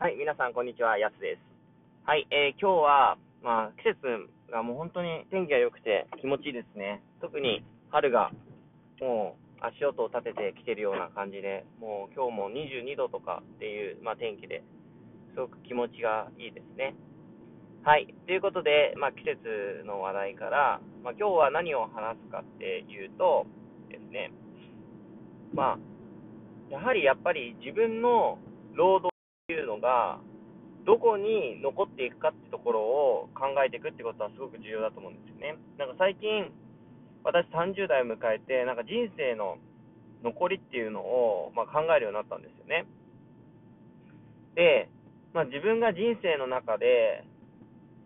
はい、皆さん、こんにちは。やすです。はい、えー、今日は、まあ、季節がもう本当に天気が良くて気持ちいいですね。特に春がもう足音を立ててきてるような感じで、もう今日も22度とかっていう、まあ、天気ですごく気持ちがいいですね。はい、ということで、まあ、季節の話題から、まあ、今日は何を話すかっていうとですね、まあ、やはりやっぱり自分の労働が、どこに残っていくかってところを考えていくってことはすごく重要だと思うんですよね。なんか最近、私30代を迎えて、なんか人生の残りっていうのを、まあ、考えるようになったんですよね。で、まあ、自分が人生の中で、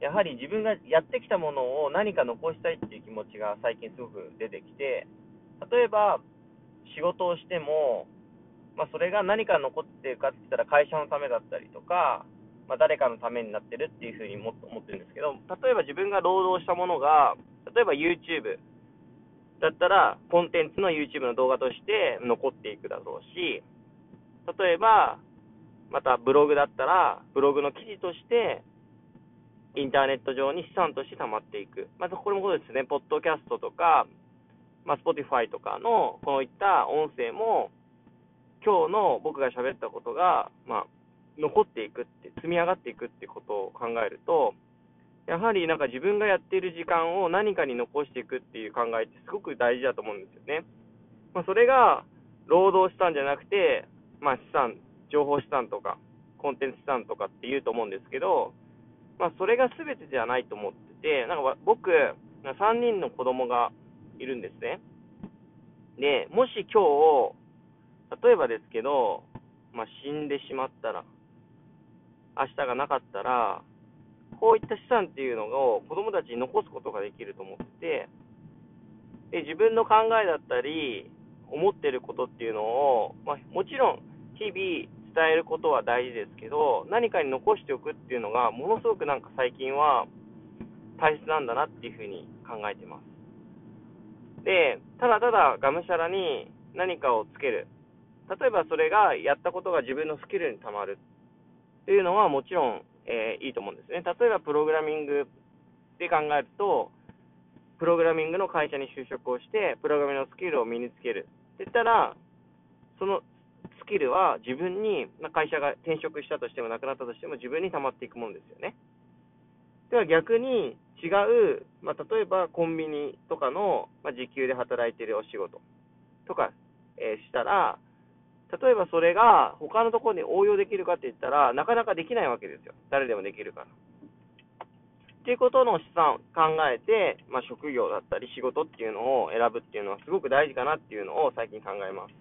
やはり自分がやってきたものを何か残したいっていう気持ちが最近すごく出てきて、例えば仕事をしても、まあ、それが何か残ってるかって言ったら会社のためだったりとか、まあ、誰かのためになってるっていうふうにも思ってるんですけど、例えば自分が労働したものが、例えば YouTube だったら、コンテンツの YouTube の動画として残っていくだろうし、例えば、またブログだったら、ブログの記事として、インターネット上に資産として溜まっていく。またこれもそうですね、ポッドキャストとか、まあ、Spotify とかのこういった音声も、今日の僕が喋ったことが、まあ、残っていくって、積み上がっていくってことを考えると、やはりなんか自分がやっている時間を何かに残していくっていう考えってすごく大事だと思うんですよね。まあ、それが労働資産じゃなくて、まあ、資産、情報資産とか、コンテンツ資産とかって言うと思うんですけど、まあ、それが全てじゃないと思ってて、なんか僕、3人の子供がいるんですね。で、もし今日、例えばですけど、まあ、死んでしまったら、明日がなかったら、こういった資産っていうのを子供たちに残すことができると思って、で自分の考えだったり、思ってることっていうのを、まあ、もちろん日々伝えることは大事ですけど、何かに残しておくっていうのが、ものすごくなんか最近は大切なんだなっていうふうに考えてます。で、ただただがむしゃらに何かをつける。例えばそれがやったことが自分のスキルにたまるっていうのはもちろん、えーいいと思うんですね。例えばプログラミングで考えると、プログラミングの会社に就職をして、プログラミングのスキルを身につけるって言ったら、そのスキルは自分に、まあ会社が転職したとしても、なくなったとしても、自分に溜まっていくものですよね。では逆に違う、まあ、例えばコンビニとかの、まあ、時給で働いているお仕事とか、えーしたら、例えばそれが他のところに応用できるかって言ったら、なかなかできないわけですよ。誰でもできるから。っていうことの資産考えて、まあ、職業だったり仕事っていうのを選ぶっていうのはすごく大事かなっていうのを最近考えます。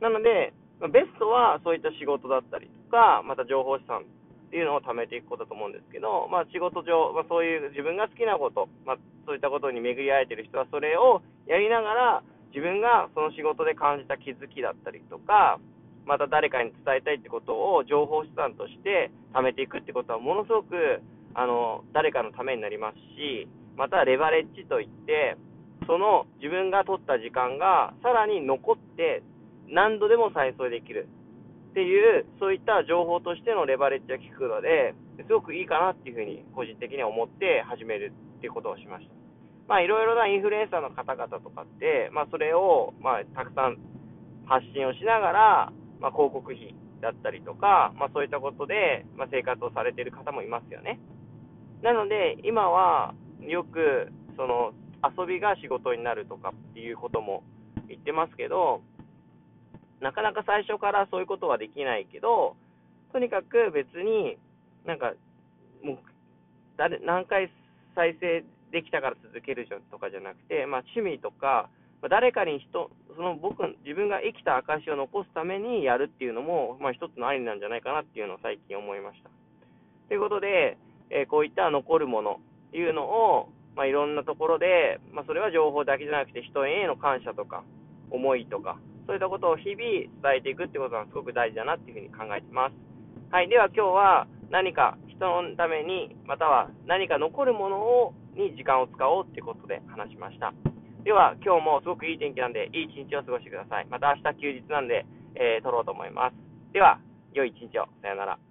なので、まベストはそういった仕事だったりとか、また情報資産っていうのを貯めていくことだと思うんですけど、まあ、仕事上、まあ、そういう自分が好きなこと、まあ、そういったことに巡り合えてる人はそれをやりながら、自分がその仕事で感じた気づきだったりとか、また誰かに伝えたいってことを情報資産として貯めていくってことはものすごくあの誰かのためになりますし、またレバレッジといって、その自分が取った時間がさらに残って何度でも再生できるっていう、そういった情報としてのレバレッジが効くので、すごくいいかなっていうふうに個人的には思って始めるっていうことをしました。まあいろいろなインフルエンサーの方々とかって、まあそれをまあたくさん発信をしながら、まあ広告費だったりとか、まあそういったことで、まあ生活をされている方もいますよね。なので今はよくその遊びが仕事になるとかっていうことも言ってますけど、なかなか最初からそういうことはできないけど、とにかく別になんかもう誰何回再生できたから続けるじゃんとかじゃなくて、まあ、趣味とか、まあ、誰かに人、その僕、自分が生きた証を残すためにやるっていうのも、まあ、一つのありなんじゃないかなっていうのを最近思いました。ということで、えーこういった残るものっていうのを、まあ、いろんなところで、まあ、それは情報だけじゃなくて人への感謝とか、思いとか、そういったことを日々伝えていくってことがすごく大事だなっていうふうに考えてます。はい。では今日は何か人のために、または何か残るものをに時間を使おうってことで話しました。では今日もすごくいい天気なんで、いい一日を過ごしてください。また明日休日なんで、えー撮ろうと思います。では、良い一日を。さよなら。